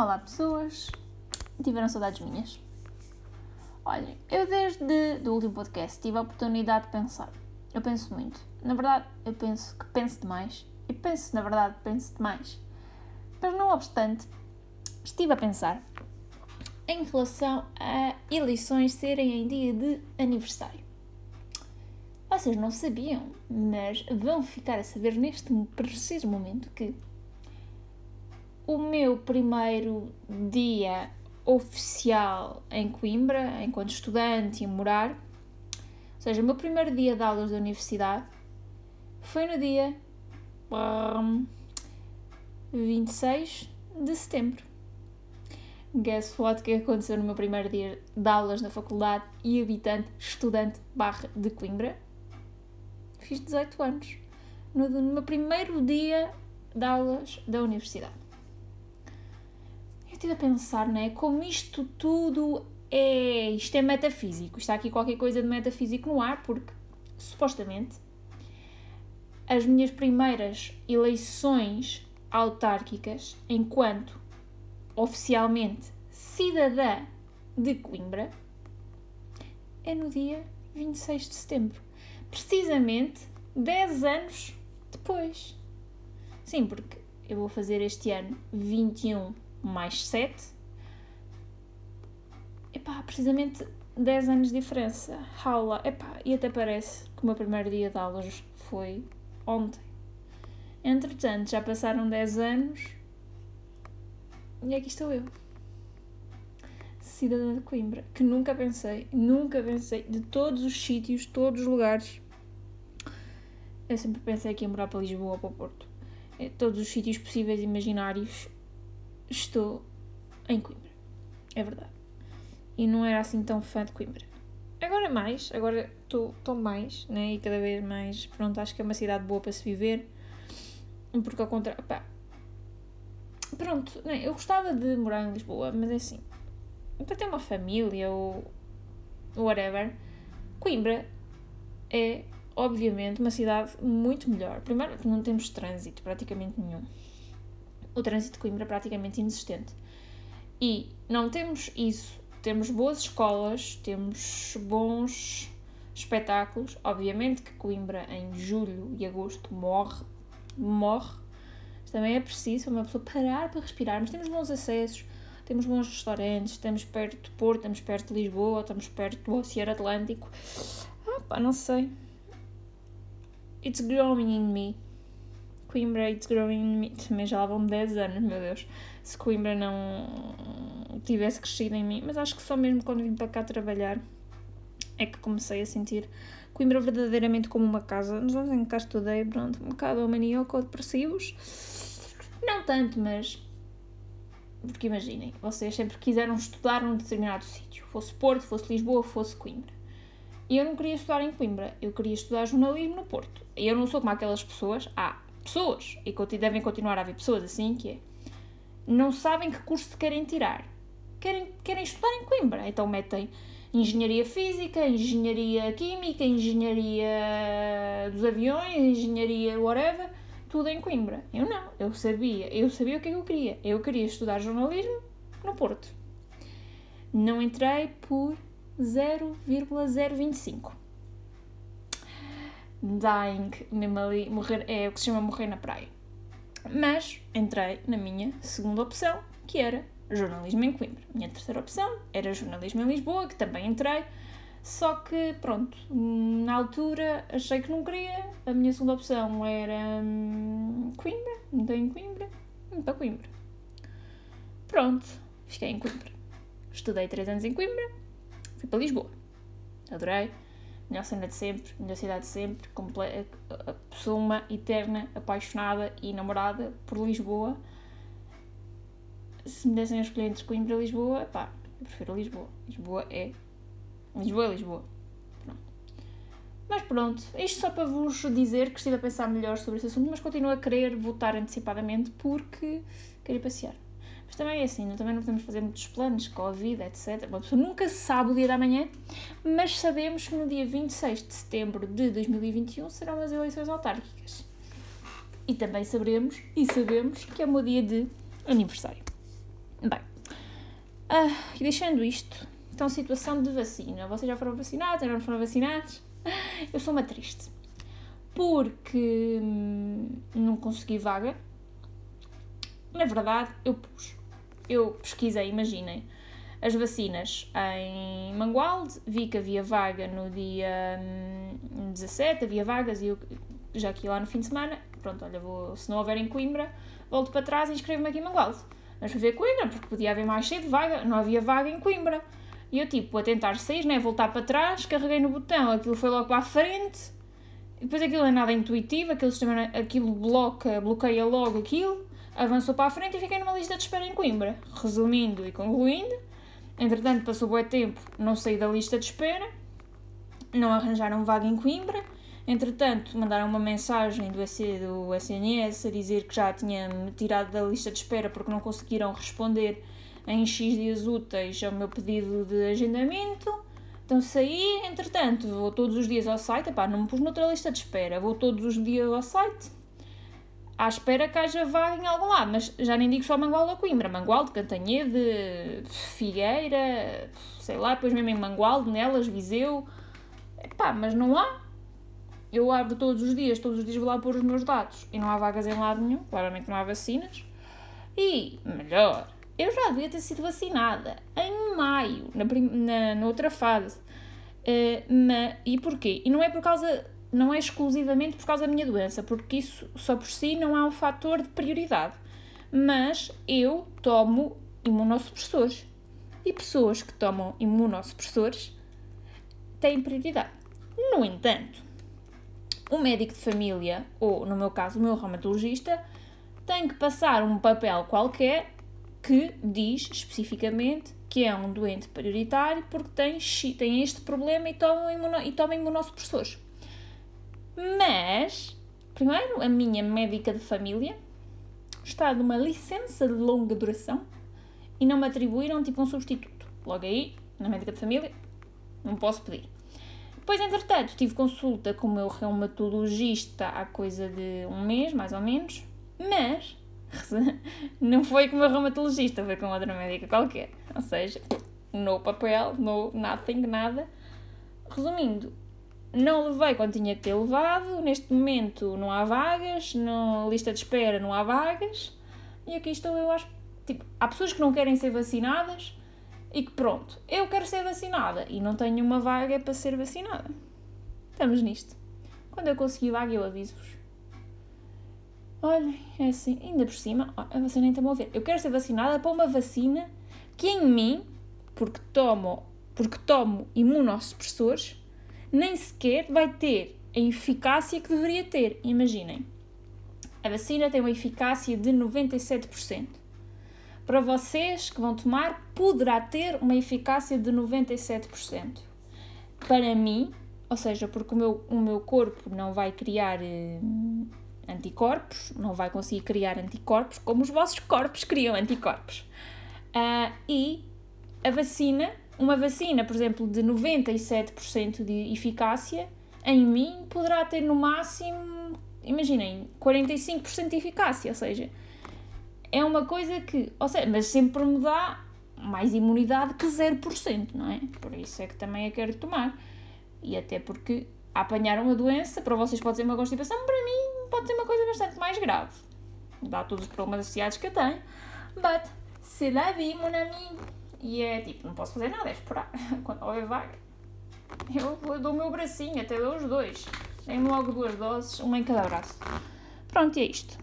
Olá pessoas, tiveram saudades minhas? Olhem, eu desde o último podcast tive a oportunidade de pensar. Eu penso muito. Na verdade, eu penso que penso demais. E penso, na verdade, penso demais. Mas não obstante, estive a pensar em relação a eleições serem em dia de aniversário. Vocês não sabiam, mas vão ficar a saber neste preciso momento que o meu primeiro dia oficial em Coimbra, enquanto estudante e morar, ou seja, o meu primeiro dia de aulas da universidade foi no dia um, 26 de setembro. Guess what que aconteceu no meu primeiro dia de aulas na faculdade e habitante, estudante barra de Coimbra? Fiz 18 anos. No, no meu primeiro dia de aulas da universidade estive a pensar, né? Como isto tudo é. Isto é metafísico. Está aqui qualquer coisa de metafísico no ar, porque supostamente as minhas primeiras eleições autárquicas, enquanto oficialmente cidadã de Coimbra, é no dia 26 de setembro. Precisamente 10 anos depois. Sim, porque eu vou fazer este ano 21 mais 7. Epá, precisamente 10 anos de diferença. Aula. Epá, e até parece que o meu primeiro dia de aulas foi ontem. Entretanto, já passaram 10 anos e aqui estou eu. Cidadã de Coimbra, que nunca pensei, nunca pensei, de todos os sítios, todos os lugares. Eu sempre pensei que ia morar para Lisboa ou para o Porto. É, todos os sítios possíveis e imaginários estou em Coimbra. É verdade. E não era assim tão fã de Coimbra. Agora mais, agora estou mais, né? E cada vez mais, pronto, acho que é uma cidade boa para se viver. Porque ao contrário, pá. Pronto, né? eu gostava de morar em Lisboa, mas é assim, para ter uma família ou whatever, Coimbra é, obviamente, uma cidade muito melhor. Primeiro, não temos trânsito praticamente nenhum o trânsito de Coimbra praticamente inexistente. E não temos isso. Temos boas escolas, temos bons espetáculos. Obviamente que Coimbra em julho e agosto morre, morre. Também é preciso uma pessoa parar para respirar, mas temos bons acessos, temos bons restaurantes, estamos perto do Porto, estamos perto de Lisboa, estamos perto do Oceano Atlântico. Ah, pá, não sei. It's growing in me. Coimbra It's Growing também já lá vão 10 anos, meu Deus. Se Coimbra não tivesse crescido em mim, mas acho que só mesmo quando vim para cá trabalhar é que comecei a sentir Coimbra verdadeiramente como uma casa. Nos anos em que cá estudei, pronto, um bocado maníaco ou depressivos. Não tanto, mas. Porque imaginem, vocês sempre quiseram estudar num determinado sítio, fosse Porto, fosse Lisboa, fosse Coimbra. E eu não queria estudar em Coimbra, eu queria estudar jornalismo no Porto. E eu não sou como aquelas pessoas, ah, pessoas, e devem continuar a haver pessoas assim, que é, não sabem que curso querem tirar. Querem, querem estudar em Coimbra, então metem engenharia física, engenharia química, engenharia dos aviões, engenharia whatever, tudo em Coimbra. Eu não, eu sabia, eu sabia o que é que eu queria. Eu queria estudar jornalismo no Porto. Não entrei por 0,025 dying, mesmo ali, morrer, é o que se chama morrer na praia. Mas entrei na minha segunda opção, que era jornalismo em Coimbra. Minha terceira opção era jornalismo em Lisboa, que também entrei, só que, pronto, na altura achei que não queria. A minha segunda opção era hum, Coimbra, entrei em Coimbra, vim para Coimbra. Pronto, fiquei em Coimbra. Estudei 3 anos em Coimbra, fui para Lisboa. Adorei melhor cena de sempre, melhor cidade de sempre, a pessoa uma eterna, apaixonada e namorada por Lisboa. Se me dessem a escolher entre Coimbra e Lisboa, pá, eu prefiro Lisboa. Lisboa é. Lisboa é Lisboa. Pronto. Mas pronto, isto só para vos dizer que estive a pensar melhor sobre esse assunto, mas continuo a querer votar antecipadamente porque queria passear. Mas também é assim, também não podemos fazer muitos planos, Covid, etc. Uma pessoa nunca sabe o dia da manhã, mas sabemos que no dia 26 de setembro de 2021 serão as eleições autárquicas. E também saberemos e sabemos que é o meu dia de aniversário. Bem, uh, e deixando isto, então situação de vacina. Vocês já foram vacinados, ainda não foram vacinados? Eu sou uma triste. Porque hum, não consegui vaga. Na verdade, eu pus. Eu pesquisei, imaginem, as vacinas em Mangualde, vi que havia vaga no dia hum, 17, havia vagas e eu já aqui lá no fim de semana, pronto, olha, vou, se não houver em Coimbra, volto para trás e inscrevo-me aqui em Mangualde. Mas fui ver Coimbra, porque podia haver mais cedo vaga, não havia vaga em Coimbra. E eu, tipo, a tentar sair, né, voltar para trás, carreguei no botão, aquilo foi logo para a frente, depois aquilo é nada intuitivo, aquilo, sistema, aquilo bloca, bloqueia logo aquilo, avançou para a frente e fiquei numa lista de espera em Coimbra. Resumindo e concluindo, entretanto passou bom tempo, não saí da lista de espera, não arranjaram vaga em Coimbra, Entretanto, mandaram uma mensagem do, do SNS a dizer que já tinha-me tirado da lista de espera porque não conseguiram responder em X dias úteis ao meu pedido de agendamento. Então saí, entretanto, vou todos os dias ao site, epá, não me pus noutra lista de espera, vou todos os dias ao site, à espera que haja vaga em algum lado, mas já nem digo só Mangualde ou Coimbra, Mangualde, Cantanhede, Figueira, sei lá, depois mesmo em Mangualde, Nelas, Viseu, epá, mas não há, eu abro todos os dias, todos os dias vou lá pôr os meus dados e não há vagas em lado nenhum, claramente não há vacinas. E, melhor, eu já devia ter sido vacinada em maio, na, na, na outra fase. Uh, ma, e porquê? E não é por causa, não é exclusivamente por causa da minha doença, porque isso só por si não é um fator de prioridade. Mas eu tomo imunossupressores. E pessoas que tomam imunossupressores têm prioridade. No entanto, o médico de família, ou no meu caso, o meu reumatologista, tem que passar um papel qualquer que diz especificamente que é um doente prioritário porque tem, tem este problema e toma, imuno, e toma imunossupressores. Mas, primeiro, a minha médica de família está numa licença de longa duração e não me atribuíram tipo um substituto. Logo aí, na médica de família, não posso pedir. Depois, entretanto, tive consulta com o meu reumatologista há coisa de um mês, mais ou menos, mas não foi com o meu reumatologista, foi com outra médica qualquer. Ou seja, no papel, no nothing, nada. Resumindo, não levei quando tinha que ter levado, neste momento não há vagas, na lista de espera não há vagas, e aqui estou eu, acho. Tipo, há pessoas que não querem ser vacinadas e que pronto, eu quero ser vacinada e não tenho uma vaga para ser vacinada. Estamos nisto. Quando eu conseguir vaga, eu aviso-vos. Olhem, é assim, ainda por cima, a vacina nem está a ver. Eu quero ser vacinada para uma vacina que em mim, porque tomo, porque tomo imunossupressores, nem sequer vai ter a eficácia que deveria ter. Imaginem, a vacina tem uma eficácia de 97% para vocês que vão tomar, poderá ter uma eficácia de 97%. Para mim, ou seja, porque o meu, o meu corpo não vai criar eh, anticorpos, não vai conseguir criar anticorpos como os vossos corpos criam anticorpos. Uh, e a vacina, uma vacina, por exemplo, de 97% de eficácia, em mim poderá ter no máximo, imaginem, 45% de eficácia, ou seja, é uma coisa que, ou seja, mas sempre me dá mais imunidade que 0%, não é? Por isso é que também a quero tomar. E até porque apanharam a doença, para vocês pode ser uma constipação, para mim pode ser uma coisa bastante mais grave. Dá todos os problemas associados que eu tenho. But, se la vi, mon ami. E é tipo, não posso fazer nada, é esperar. Quando houver vaga, eu, eu dou o meu bracinho, até dou os dois. Tenho logo duas doses, uma em cada braço. Pronto, e é isto.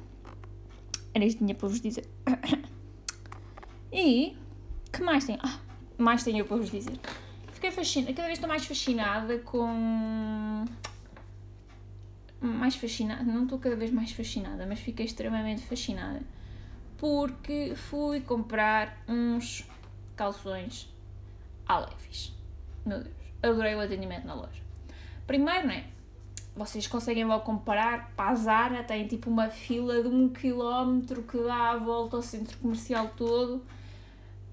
Era isto que tinha para vos dizer. E que mais tenho? Ah, mais tenho para vos dizer. Fiquei fascinada, cada vez estou mais fascinada com. Mais fascinada, não estou cada vez mais fascinada, mas fiquei extremamente fascinada porque fui comprar uns calções à leves. Meu Deus, adorei o atendimento na loja. Primeiro, né? vocês conseguem logo comparar, para a Zara tem tipo uma fila de um quilómetro que dá a volta ao centro comercial todo.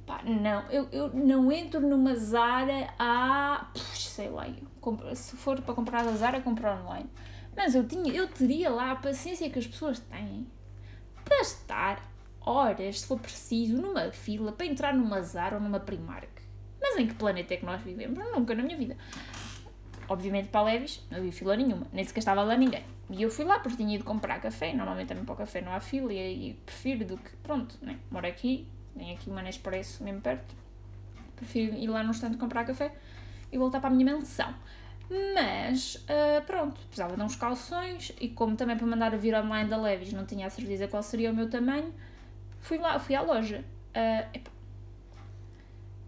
Pá, não, eu, eu não entro numa Zara a. sei lá, eu, se for para comprar da Zara, compro online. Mas eu, tinha, eu teria lá a paciência que as pessoas têm para estar horas, se for preciso, numa fila para entrar numa Zara ou numa Primark. Mas em que planeta é que nós vivemos? Nunca na minha vida. Obviamente para Levis não havia fila nenhuma, nem sequer estava lá ninguém. E eu fui lá porque tinha ido comprar café, normalmente também para o café não há fila e, prefiro do que, pronto, né? moro aqui, tenho aqui uma Nespresso mesmo perto, prefiro ir lá no estande comprar café e voltar para a minha mansão. Mas, uh, pronto, precisava de uns calções e como também para mandar vir online da Levis não tinha a certeza qual seria o meu tamanho, fui lá, fui à loja. Uh,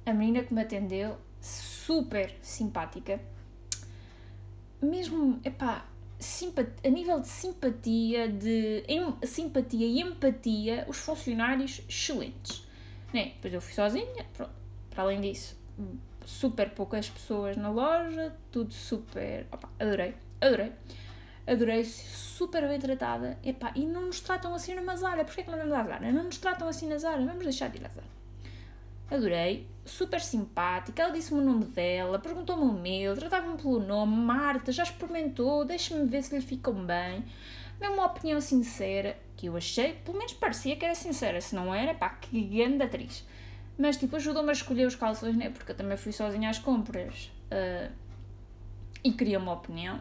a menina que me atendeu, super simpática, mesmo, epá, a nível de simpatia, de em, simpatia e empatia, os funcionários excelentes. Né? Depois eu fui sozinha, pronto. Para além disso, super poucas pessoas na loja, tudo super. Opa, adorei, adorei. Adorei, super bem tratada. Epá, e não nos tratam assim numa Zara. Porquê que não vamos à Zara? Não nos tratam assim na Zara. Vamos deixar de ir à Zara. Adorei, super simpática. Ela disse-me o nome dela, perguntou-me o meu, tratava-me pelo nome. Marta, já experimentou, deixa-me ver se lhe ficam bem. Deu uma opinião sincera, que eu achei, pelo menos parecia que era sincera. Se não era, pá, que grande atriz. Mas tipo, ajudou-me a escolher os calções, né? Porque eu também fui sozinha às compras. Uh, e queria uma opinião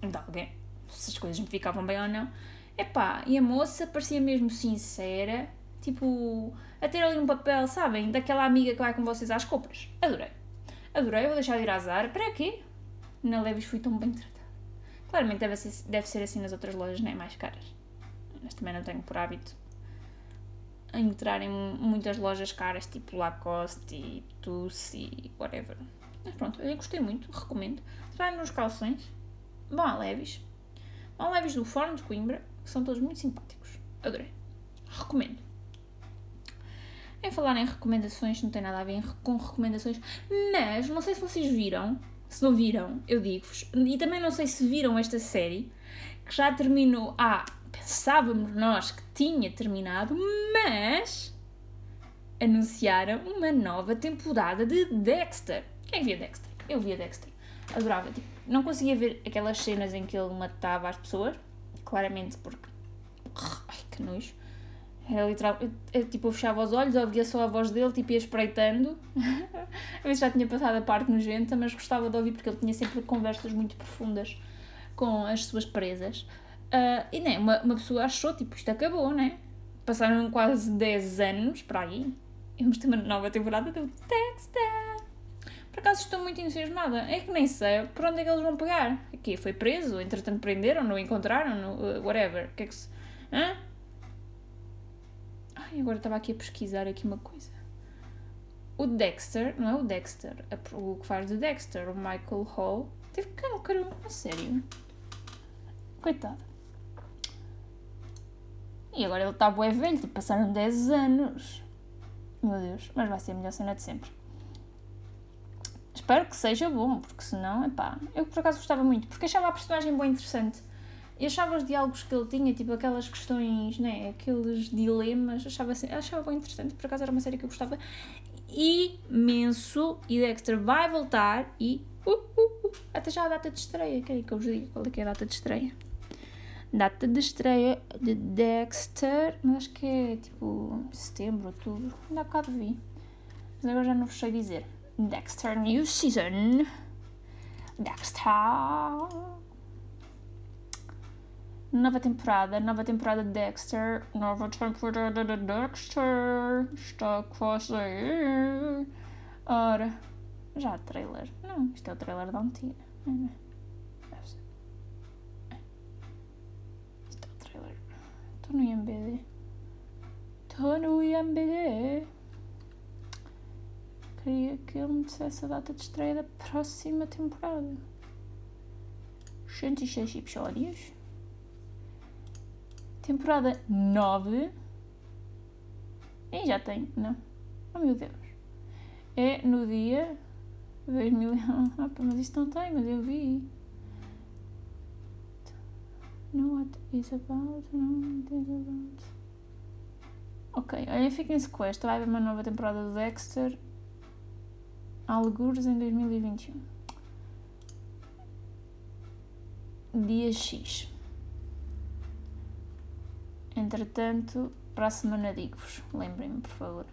de alguém, se as coisas me ficavam bem ou não. Epá, e a moça parecia mesmo sincera, tipo, a ter ali um papel, sabem? Daquela amiga que vai com vocês às compras. Adorei. Adorei, vou deixar de ir à Zara. Para quê? Na Levis fui tão bem tratada. Claramente deve ser, deve ser assim nas outras lojas, nem mais caras. Mas também não tenho por hábito entrar em muitas lojas caras, tipo Lacoste e Tuss e whatever. Mas pronto, eu gostei muito, recomendo. Traem nos calções, vão a Levis. Vão a Levis do Fórum de Coimbra, que são todos muito simpáticos. Adorei. Recomendo. Em falar em recomendações, não tem nada a ver com recomendações, mas não sei se vocês viram, se não viram, eu digo-vos, e também não sei se viram esta série, que já terminou há pensávamos nós que tinha terminado, mas anunciaram uma nova temporada de Dexter. Quem via Dexter? Eu via Dexter. Adorava. Tipo, não conseguia ver aquelas cenas em que ele matava as pessoas, claramente porque. Ai, que nojo. Era literal. Eu, eu, tipo, eu fechava os olhos, ouvia só a voz dele, tipo, ia espreitando. Às vezes já tinha passado a parte nojenta, mas gostava de ouvir porque ele tinha sempre conversas muito profundas com as suas presas. Uh, e né, uma, uma pessoa achou, tipo, isto acabou, né? Passaram quase 10 anos para aí. Vamos ter uma nova temporada do Dexter. Por acaso estou muito entusiasmada. É que nem sei por onde é que eles vão pegar. Aqui foi preso, entretanto prenderam, não encontraram, no, uh, whatever. O que é que se. Hã? Ai, agora estava aqui a pesquisar aqui uma coisa. O Dexter, não é o Dexter, o que faz de Dexter, o Michael Hall, teve cancro, a sério. Coitado. E agora ele está bué velho, tipo, passaram 10 anos. Meu Deus, mas vai ser a melhor cena de sempre. Espero que seja bom, porque senão, é pá. Eu por acaso gostava muito, porque achava a personagem bem interessante. E achava os diálogos que ele tinha, tipo aquelas questões, né, aqueles dilemas, achava, assim, achava bem interessante. Por acaso era uma série que eu gostava imenso. E Dexter vai voltar e. Uh, uh, uh, até já a data de estreia. Querem que eu vos diga qual é que é a data de estreia? Data de estreia de Dexter, mas acho que é tipo setembro, outubro. Ainda há bocado vi. Mas agora já não vos sei dizer. Dexter New Season. Dexter. Nova temporada, nova temporada de Dexter, nova temporada de Dexter, está quase aí. Ora, já há trailer. Não, isto é o trailer da antiga. Não é? Estou no IMBD. Estou no IMBD. Queria que ele me dissesse a data de estreia da próxima temporada. 106 episódios. Temporada 9. E já tem, não? Oh meu Deus. É no dia 2000. Ah, mas isto não tem, mas eu vi know what is about, know what is about. Ok, olha, fiquem-se com esta. Vai haver uma nova temporada do Dexter. Algures em 2021. Dia X. Entretanto, para a semana digo-vos, lembrem-me por favor.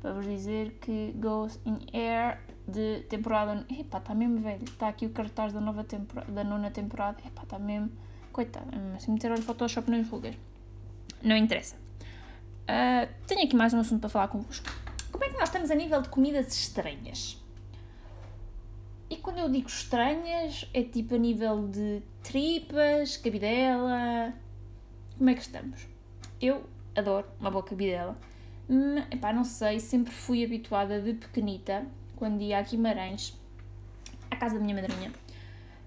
Para vos dizer que Ghost in Air de temporada. Epá, está mesmo velho. Está aqui o cartaz da, nova temporada, da nona temporada. Epá, está mesmo. Coitado, assim meter o Photoshop nas rugas. Não interessa. Uh, tenho aqui mais um assunto para falar convosco. Como é que nós estamos a nível de comidas estranhas? E quando eu digo estranhas, é tipo a nível de tripas, cabidela. Como é que estamos? Eu adoro uma boa cabidela. Mas, epá, não sei, sempre fui habituada de pequenita, quando ia a Guimarães, à casa da minha madrinha,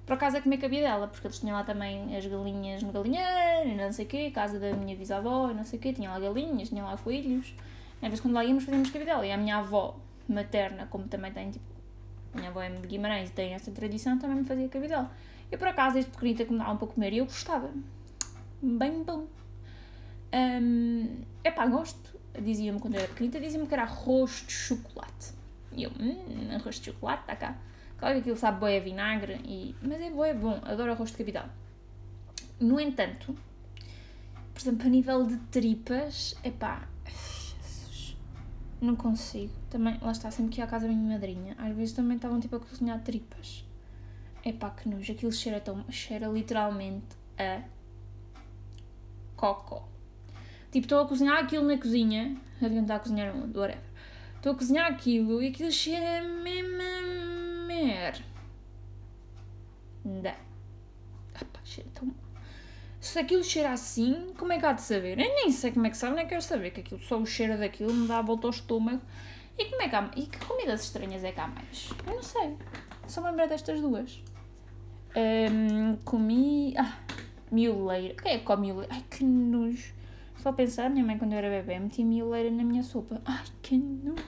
para casa a comer cabidela, porque eles tinham lá também as galinhas no galinheiro, e não sei o quê, casa da minha bisavó, e não sei o quê, tinha lá galinhas, tinha lá coelhos. Às vezes quando lá íamos fazíamos cabidela, e a minha avó materna, como também tem, tipo, minha avó é de Guimarães e tem essa tradição, também me fazia cabidela. Eu, por acaso, desde pequenita que me davam para comer e eu gostava. Bem bom. Um, epá, gosto. Dizia-me quando eu era pequenita, dizia-me que era arroz de chocolate. E eu, hum, arroz de chocolate, está cá. Claro que aquilo sabe boé vinagre, e... mas é boé bom, adoro arroz de cabidela. No entanto, por exemplo, a nível de tripas, epá, não consigo. Também, lá está, sempre que ia à casa da minha madrinha, às vezes também estavam tipo a cozinhar tripas. É pá, que nojo. Aquilo cheira, tão, cheira literalmente a cocó. Tipo, estou a cozinhar aquilo na cozinha. Haviam estar a cozinhar onde, whatever. Estou a cozinhar aquilo e aquilo cheira mesmo a mer. Dá. Epá, cheira tão se aquilo cheira assim, como é que há de saber? Eu nem sei como é que sabe, nem quero saber, que aquilo, só o cheiro daquilo me dá a volta ao estômago. E como é que há, e que comidas estranhas é que há mais? Eu não sei. Só me lembro destas duas. Um, comi. Ah, mioleira. Quem é que come mioleira? Ai, que nojo. Só pensar, minha mãe quando eu era bebê metia mioleira na minha sopa. Ai, que nojo.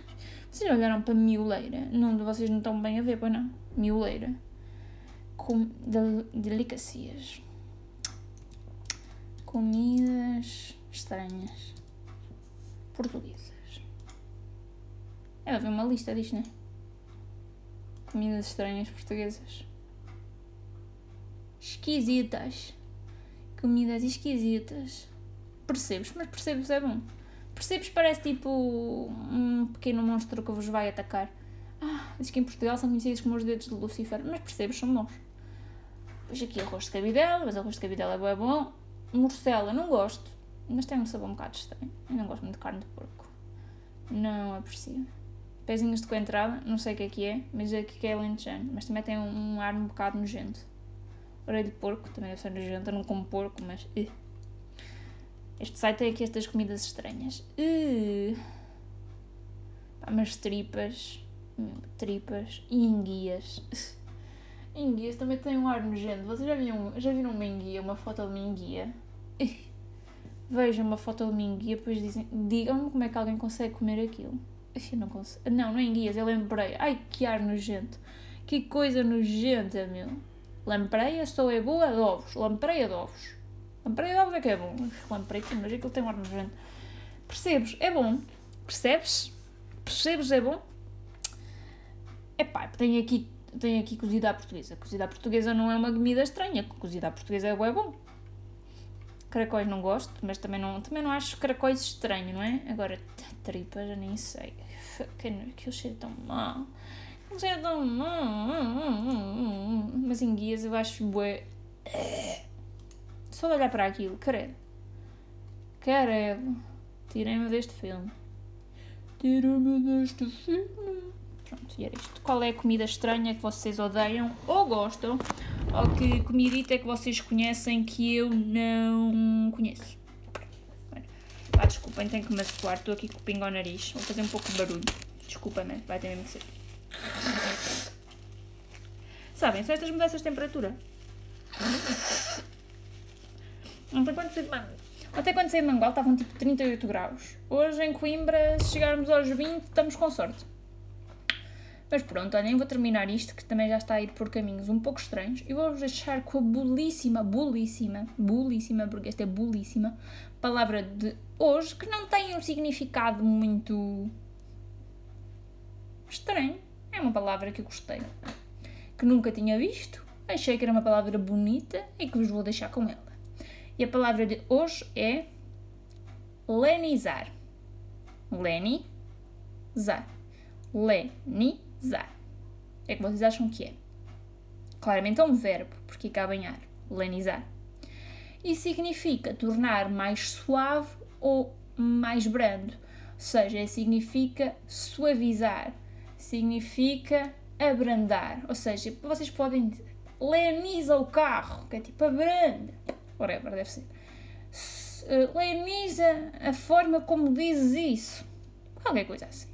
Vocês olharam para mioleira? Não, vocês não estão bem a ver, pois não? Mioleira. Com del delicacias comidas estranhas portuguesas. É haver uma lista disto, não é? Comidas estranhas portuguesas. Esquisitas. Comidas esquisitas. Percebes? Mas percebes é bom. Percebes parece tipo um pequeno monstro que vos vai atacar. Ah, diz que em Portugal são conhecidos como os dedos de Lucifer. Mas percebes, são bons. Pois aqui arroz de cabidela, mas arroz de cabidela é bom morcela, não gosto, mas tem um sabor um bocado estranho. Eu não gosto muito de carne de porco. Não aprecio. Pezinhos de coentrada, não sei o que é que é, mas aqui que é lentejano. Mas também tem um, um ar um bocado nojento. Orelha de porco, também deve ser nojento, eu não como porco, mas... Este site tem aqui estas comidas estranhas. Uh. Pá, mas tripas... Tripas e enguias. Enguias também tem um ar nojento. Vocês já viram, já viram uma enguia, uma foto de uma enguia? Vejam uma foto de uma enguia, depois dizem, digam-me como é que alguém consegue comer aquilo. Eu não consigo. Não, não é eu lembrei. Ai, que ar nojento. Que coisa nojenta, meu. Lampreia só é boa de ovos. Lampreia de ovos. Lampreia de ovos é que é bom. Lampreia, mas aquilo tem um ar nojento. Percebes? É bom. Percebes? Percebes? É bom? Epá, tem aqui tem aqui cozida à portuguesa. Cozida à portuguesa não é uma comida estranha. Cozida à portuguesa é bom. Caracóis não gosto, mas também não, também não acho caracóis estranho, não é? Agora, tripas, já nem sei. Que, cheiro tão mal. Que cheiro tão mal. Mas em guias eu acho bué. Só de olhar para aquilo, credo. Credo. Tirem-me deste filme. Tirem-me deste filme. Pronto, e era isto. Qual é a comida estranha que vocês odeiam ou gostam? Ou que comidita é que vocês conhecem que eu não conheço? Ah, desculpem, tenho que me assoar. Estou aqui com o pingo ao nariz. Vou fazer um pouco de barulho. Desculpem, vai ter mesmo que ser. Sabem, são estas mudanças de temperatura. Ontem quando saí de Mangual, até quando saí de Mangual estavam tipo 38 graus. Hoje em Coimbra, se chegarmos aos 20, estamos com sorte. Mas pronto, olhem, vou terminar isto, que também já está a ir por caminhos um pouco estranhos, e vou-vos deixar com a bulíssima, bulíssima, bulíssima, porque esta é bulíssima, palavra de hoje, que não tem um significado muito estranho. É uma palavra que eu gostei, que nunca tinha visto, achei que era uma palavra bonita e que vos vou deixar com ela. E a palavra de hoje é lenizar. Lenizar. Lenizar. É que vocês acham que é? Claramente é um verbo, porque acaba em ar. Lenizar. E significa tornar mais suave ou mais brando. Ou seja, significa suavizar, significa abrandar. Ou seja, vocês podem leniza o carro, que é tipo abranda. Whatever, deve ser. Eh, leniza a forma como dizes isso. Qualquer coisa assim.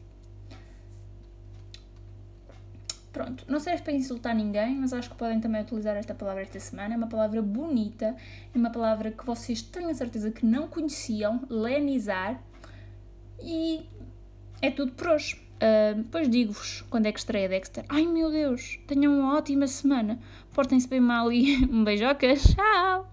Pronto, não serve para insultar ninguém, mas acho que podem também utilizar esta palavra esta semana. É uma palavra bonita, é uma palavra que vocês tenho a certeza que não conheciam, lenizar. E é tudo por hoje. Uh, depois digo-vos quando é que estreia Dexter. Ai meu Deus, tenham uma ótima semana. Portem-se bem mal e um beijoca. Tchau!